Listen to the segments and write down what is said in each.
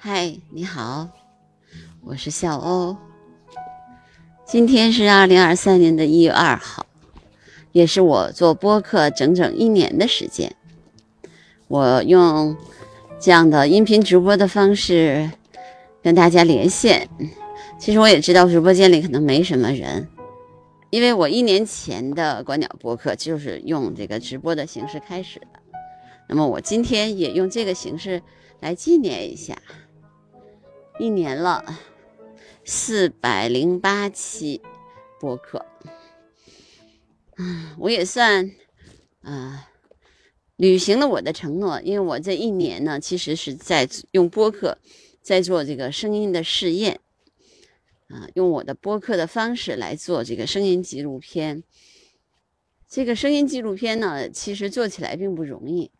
嗨，你好，我是小欧。今天是二零二三年的一月二号，也是我做播客整整一年的时间。我用这样的音频直播的方式跟大家连线。其实我也知道直播间里可能没什么人，因为我一年前的观鸟播客就是用这个直播的形式开始的。那么我今天也用这个形式来纪念一下。一年了，四百零八期播客，嗯，我也算，啊，履行了我的承诺。因为我这一年呢，其实是在用播客在做这个声音的试验，啊，用我的播客的方式来做这个声音纪录片。这个声音纪录片呢，其实做起来并不容易，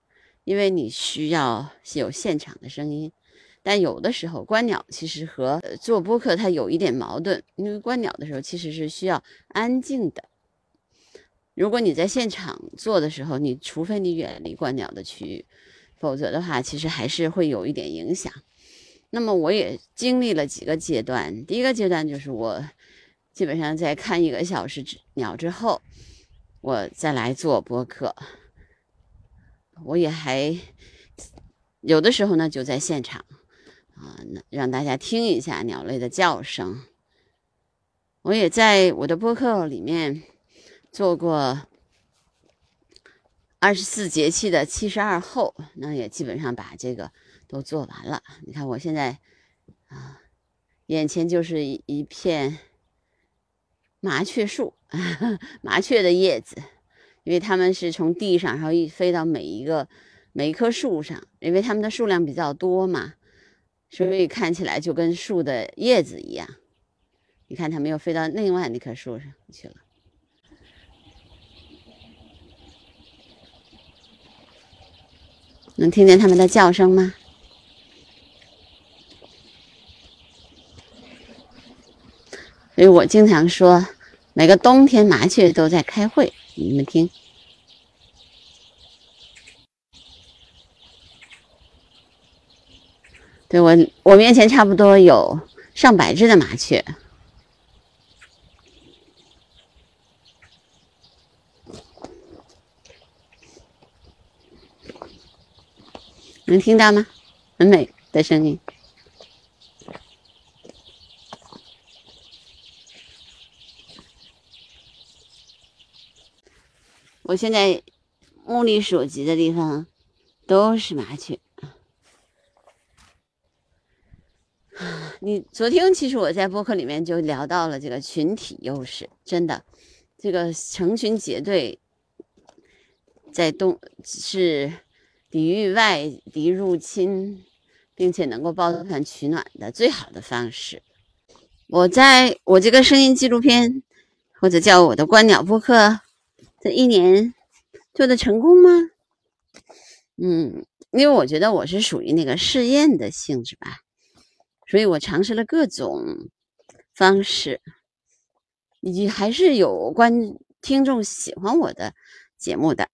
因为你需要有现场的声音。但有的时候观鸟其实和做播客它有一点矛盾，因为观鸟的时候其实是需要安静的。如果你在现场做的时候，你除非你远离观鸟的区域，否则的话其实还是会有一点影响。那么我也经历了几个阶段，第一个阶段就是我基本上在看一个小时鸟之后，我再来做播客。我也还有的时候呢就在现场。啊，那让大家听一下鸟类的叫声。我也在我的播客里面做过二十四节气的七十二候，那也基本上把这个都做完了。你看我现在啊，眼前就是一一片麻雀树，麻雀的叶子，因为它们是从地上然后一飞到每一个每一棵树上，因为它们的数量比较多嘛。所以看起来就跟树的叶子一样，你看它没有飞到另外那棵树上去了。能听见它们的叫声吗？所以我经常说，每个冬天麻雀都在开会，你们听。对我，我面前差不多有上百只的麻雀，能听到吗？很美的声音。我现在目力所及的地方都是麻雀。你昨天其实我在播客里面就聊到了这个群体优势，真的，这个成群结队在东是抵御外敌入侵，并且能够抱团取暖的最好的方式。我在我这个声音纪录片或者叫我的观鸟播客这一年做的成功吗？嗯，因为我觉得我是属于那个试验的性质吧。所以我尝试了各种方式，以及还是有观听众喜欢我的节目的。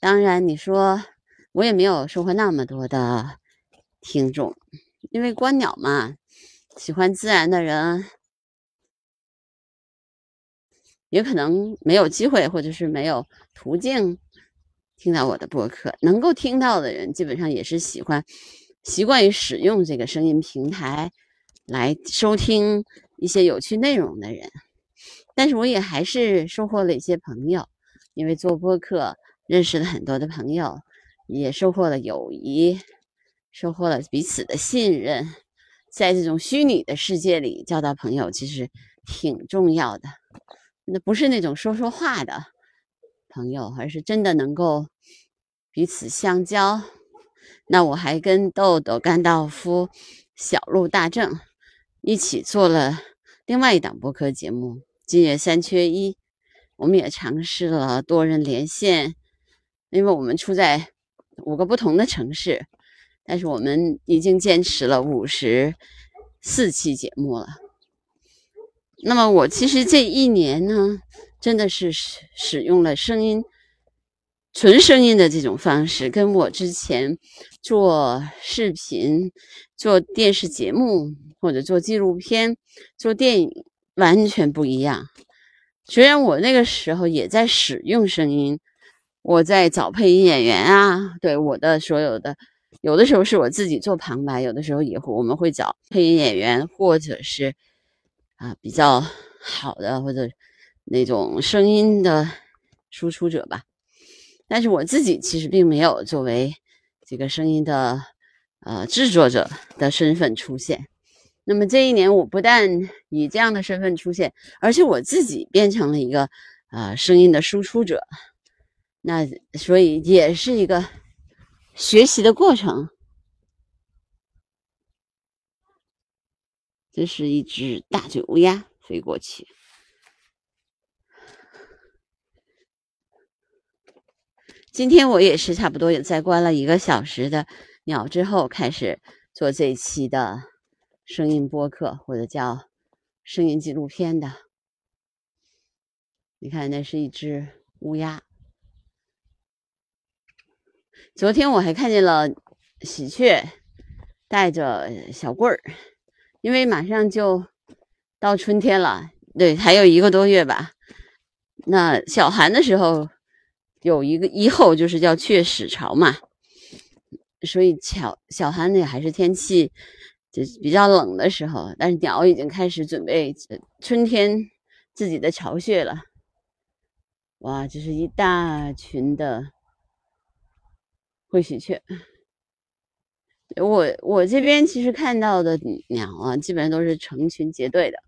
当然，你说我也没有收获那么多的听众，因为观鸟嘛，喜欢自然的人也可能没有机会，或者是没有途径听到我的播客。能够听到的人，基本上也是喜欢。习惯于使用这个声音平台来收听一些有趣内容的人，但是我也还是收获了一些朋友，因为做播客认识了很多的朋友，也收获了友谊，收获了彼此的信任。在这种虚拟的世界里交到朋友，其实挺重要的。那不是那种说说话的朋友，而是真的能够彼此相交。那我还跟豆豆、甘道夫、小鹿、大正一起做了另外一档播客节目《今夜三缺一》。我们也尝试了多人连线，因为我们处在五个不同的城市，但是我们已经坚持了五十四期节目了。那么我其实这一年呢，真的是使使用了声音。纯声音的这种方式，跟我之前做视频、做电视节目或者做纪录片、做电影完全不一样。虽然我那个时候也在使用声音，我在找配音演员啊，对我的所有的，有的时候是我自己做旁白，有的时候也会我们会找配音演员，或者是啊比较好的或者那种声音的输出者吧。但是我自己其实并没有作为这个声音的呃制作者的身份出现。那么这一年，我不但以这样的身份出现，而且我自己变成了一个呃声音的输出者。那所以也是一个学习的过程。这是一只大嘴乌鸦飞过去。今天我也是差不多也在关了一个小时的鸟之后，开始做这一期的声音播客，或者叫声音纪录片的。你看，那是一只乌鸦。昨天我还看见了喜鹊带着小棍儿，因为马上就到春天了，对，还有一个多月吧。那小寒的时候。有一个以后就是叫雀始巢嘛，所以小小寒呢还是天气就比较冷的时候，但是鸟已经开始准备春天自己的巢穴了。哇，这是一大群的灰喜鹊。我我这边其实看到的鸟啊，基本上都是成群结队的，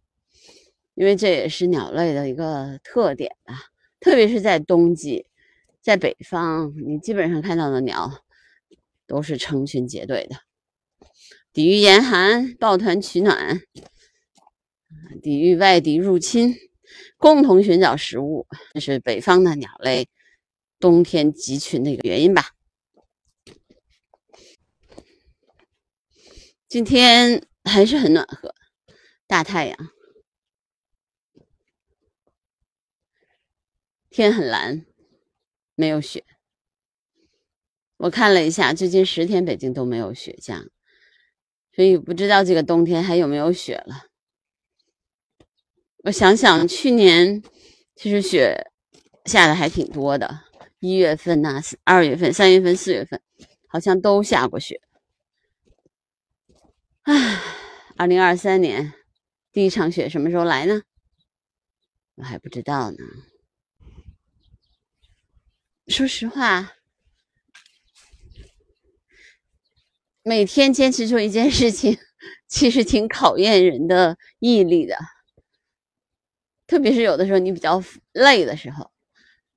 因为这也是鸟类的一个特点啊，特别是在冬季。在北方，你基本上看到的鸟都是成群结队的，抵御严寒，抱团取暖，抵御外敌入侵，共同寻找食物，这是北方的鸟类冬天集群的一个原因吧。今天还是很暖和，大太阳，天很蓝。没有雪，我看了一下，最近十天北京都没有雪降，所以不知道这个冬天还有没有雪了。我想想，去年其实雪下的还挺多的，一月份呐、二月份、三月份、四月份好像都下过雪。唉，二零二三年第一场雪什么时候来呢？我还不知道呢。说实话，每天坚持做一件事情，其实挺考验人的毅力的。特别是有的时候你比较累的时候，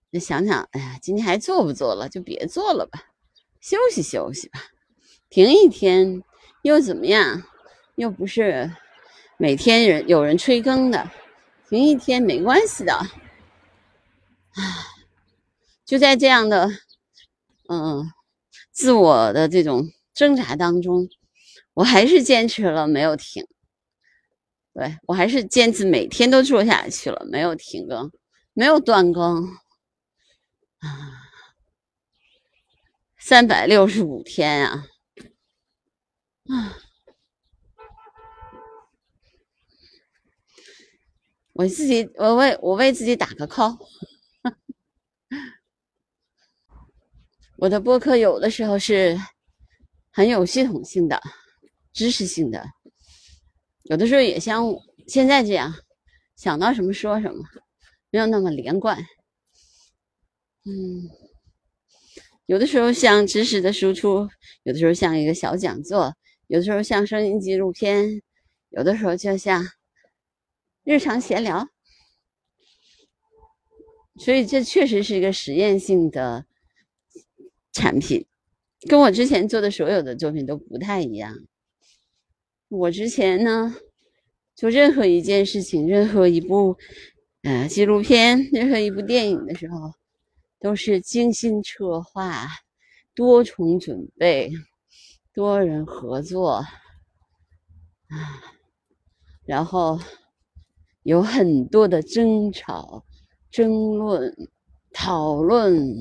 你想想，哎呀，今天还做不做了？就别做了吧，休息休息吧，停一天又怎么样？又不是每天人有人催更的，停一天没关系的。唉。就在这样的，嗯，自我的这种挣扎当中，我还是坚持了，没有停。对我还是坚持每天都做下去了，没有停更，没有断更啊，三百六十五天啊，啊，我自己，我为我为自己打个 call。我的播客有的时候是很有系统性的、知识性的，有的时候也像现在这样，想到什么说什么，没有那么连贯。嗯，有的时候像知识的输出，有的时候像一个小讲座，有的时候像声音纪录片，有的时候就像日常闲聊。所以这确实是一个实验性的。产品跟我之前做的所有的作品都不太一样。我之前呢，做任何一件事情、任何一部呃纪录片、任何一部电影的时候，都是精心策划、多重准备、多人合作啊，然后有很多的争吵、争论、讨论、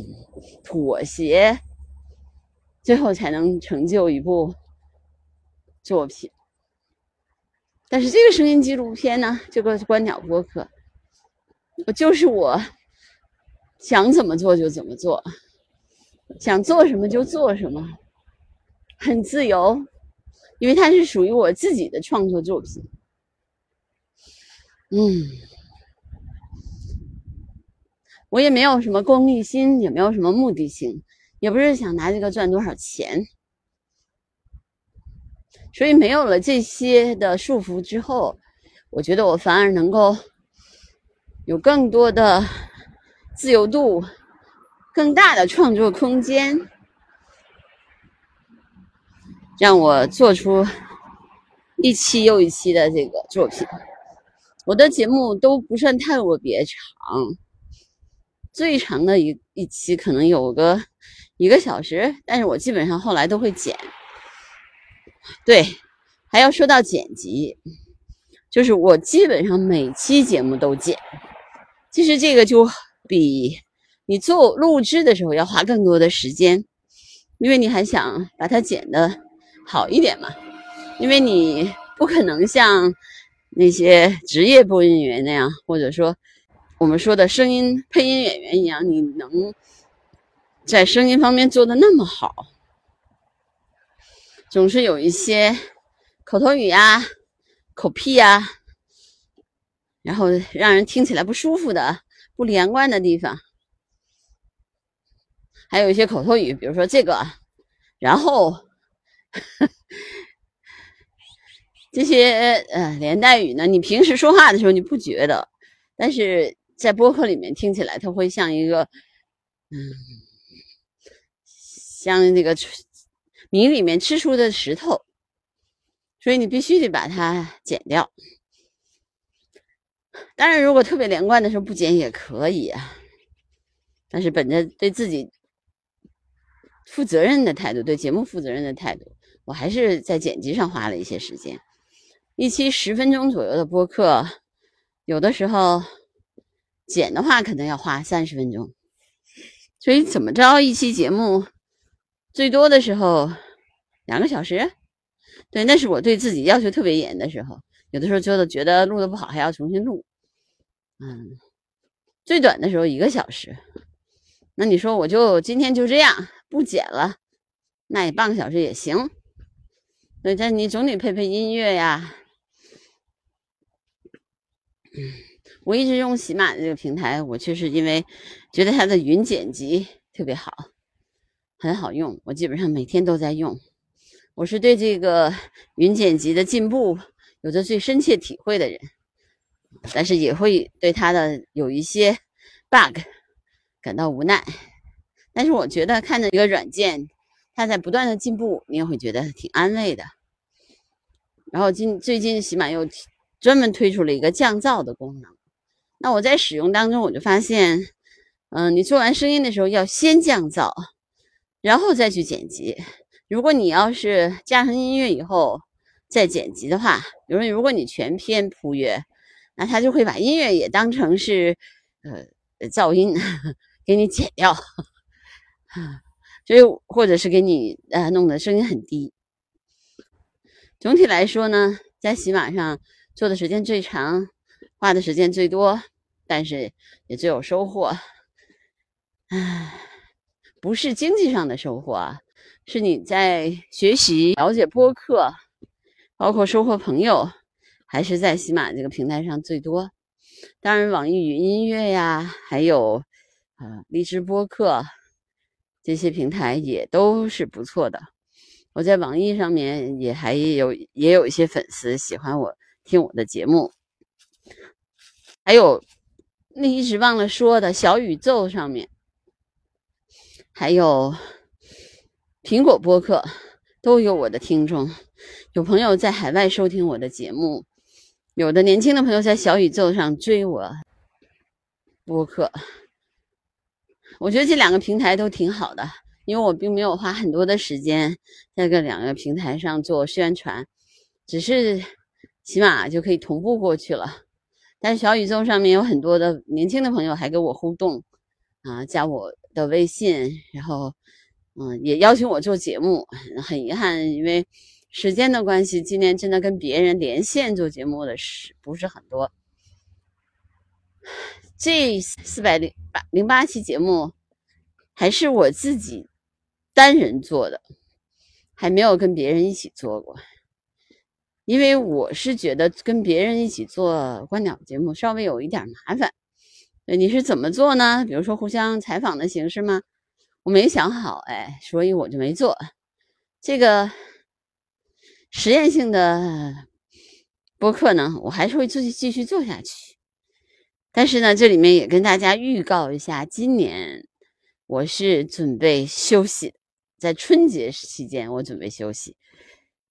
妥协，最后才能成就一部作品。但是这个声音纪录片呢，这个观鸟播客，我就是我想怎么做就怎么做，想做什么就做什么，很自由，因为它是属于我自己的创作作品。嗯，我也没有什么功利心，也没有什么目的性，也不是想拿这个赚多少钱。所以没有了这些的束缚之后，我觉得我反而能够有更多的自由度，更大的创作空间，让我做出一期又一期的这个作品。我的节目都不算太特别长，最长的一一期可能有个一个小时，但是我基本上后来都会剪。对，还要说到剪辑，就是我基本上每期节目都剪。其实这个就比你做录制的时候要花更多的时间，因为你还想把它剪的好一点嘛。因为你不可能像那些职业播音员那样，或者说我们说的声音配音演员一样，你能在声音方面做的那么好。总是有一些口头语呀、口癖呀，然后让人听起来不舒服的、不连贯的地方，还有一些口头语，比如说这个，然后这些呃连带语呢，你平时说话的时候你不觉得，但是在播客里面听起来，它会像一个嗯，像那个。泥里面吃出的石头，所以你必须得把它剪掉。当然，如果特别连贯的时候不剪也可以啊。但是本着对自己负责任的态度，对节目负责任的态度，我还是在剪辑上花了一些时间。一期十分钟左右的播客，有的时候剪的话可能要花三十分钟。所以怎么着，一期节目。最多的时候，两个小时，对，那是我对自己要求特别严的时候。有的时候觉得觉得录的不好，还要重新录。嗯，最短的时候一个小时。那你说我就今天就这样不剪了，那也半个小时也行。对，但你总得配配音乐呀。嗯，我一直用喜马的这个平台，我确实因为觉得它的云剪辑特别好。很好用，我基本上每天都在用。我是对这个云剪辑的进步有着最深切体会的人，但是也会对它的有一些 bug 感到无奈。但是我觉得看着一个软件，它在不断的进步，你也会觉得挺安慰的。然后今最近喜马又专门推出了一个降噪的功能，那我在使用当中我就发现，嗯，你做完声音的时候要先降噪。然后再去剪辑。如果你要是加上音乐以后再剪辑的话，比如说如果你全篇铺乐，那他就会把音乐也当成是呃噪音给你剪掉，所以或者是给你呃弄的声音很低。总体来说呢，在喜马上做的时间最长，花的时间最多，但是也最有收获。唉。不是经济上的收获啊，是你在学习、了解播客，包括收获朋友，还是在喜马这个平台上最多。当然，网易云音乐呀，还有啊荔枝播客这些平台也都是不错的。我在网易上面也还有也有一些粉丝喜欢我听我的节目，还有那一直忘了说的小宇宙上面。还有苹果播客都有我的听众，有朋友在海外收听我的节目，有的年轻的朋友在小宇宙上追我播客。我觉得这两个平台都挺好的，因为我并没有花很多的时间在这两个平台上做宣传，只是起码就可以同步过去了。但是小宇宙上面有很多的年轻的朋友还跟我互动。啊，加我的微信，然后嗯，也邀请我做节目。很遗憾，因为时间的关系，今年真的跟别人连线做节目的是不是很多？这四百零八零八期节目还是我自己单人做的，还没有跟别人一起做过。因为我是觉得跟别人一起做观鸟节目稍微有一点麻烦。你是怎么做呢？比如说互相采访的形式吗？我没想好，哎，所以我就没做这个实验性的播客呢。我还是会继续继续做下去。但是呢，这里面也跟大家预告一下，今年我是准备休息，在春节期间我准备休息。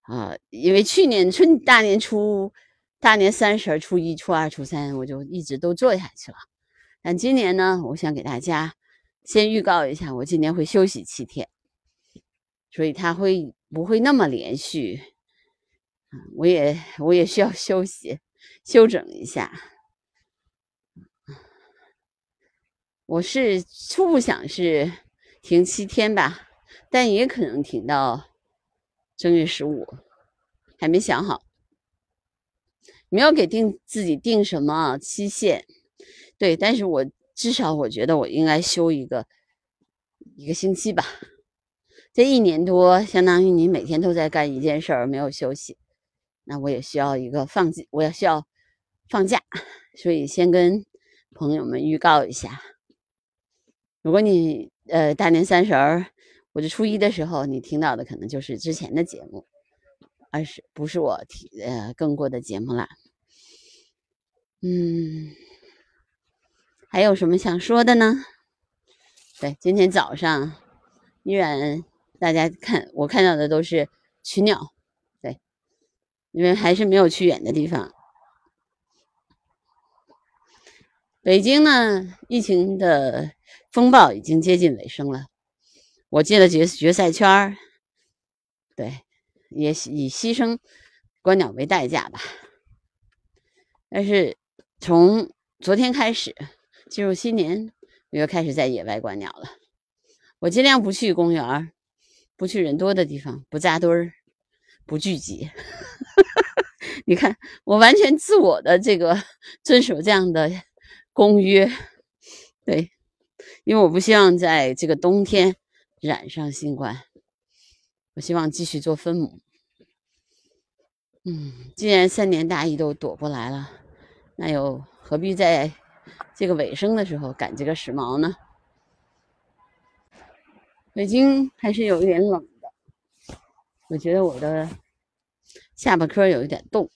啊，因为去年春大年初、大年三十、初一、初二、初三，我就一直都做下去了。但今年呢，我想给大家先预告一下，我今年会休息七天，所以它会不会那么连续？我也我也需要休息、休整一下。我是初步想是停七天吧，但也可能停到。正月十五还没想好，没有给定自己定什么期限，对，但是我至少我觉得我应该休一个一个星期吧。这一年多，相当于你每天都在干一件事儿，没有休息，那我也需要一个放，我也需要放假，所以先跟朋友们预告一下，如果你呃大年三十儿。我就初一的时候，你听到的可能就是之前的节目，而是不是我听呃更过的节目啦。嗯，还有什么想说的呢？对，今天早上依然大家看我看到的都是群鸟，对，因为还是没有去远的地方。北京呢，疫情的风暴已经接近尾声了。我进了决决赛圈儿，对，也以牺牲观鸟为代价吧。但是从昨天开始进入新年，我又开始在野外观鸟了。我尽量不去公园不去人多的地方，不扎堆儿，不聚集。你看，我完全自我的这个遵守这样的公约，对，因为我不希望在这个冬天。染上新冠，我希望继续做分母。嗯，既然三年大疫都躲过来了，那又何必在这个尾声的时候赶这个时髦呢？北京还是有一点冷的，我觉得我的下巴颏有一点冻。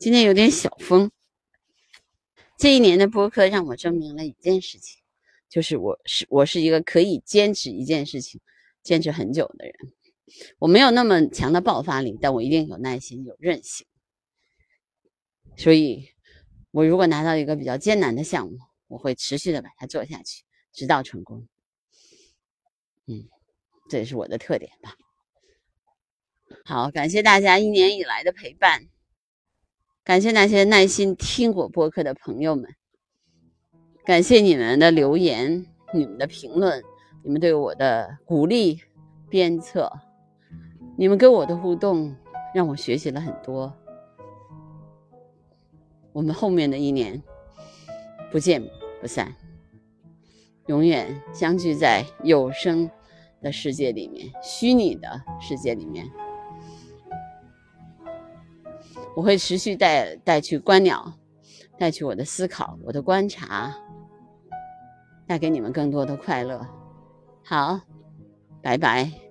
今天有点小风。这一年的播客让我证明了一件事情。就是我是我是一个可以坚持一件事情坚持很久的人，我没有那么强的爆发力，但我一定有耐心有韧性。所以，我如果拿到一个比较艰难的项目，我会持续的把它做下去，直到成功。嗯，这也是我的特点吧。好，感谢大家一年以来的陪伴，感谢那些耐心听我播客的朋友们。感谢你们的留言、你们的评论、你们对我的鼓励、鞭策，你们跟我的互动让我学习了很多。我们后面的一年不见不散，永远相聚在有声的世界里面、虚拟的世界里面。我会持续带带去观鸟，带去我的思考、我的观察。带给你们更多的快乐，好，拜拜。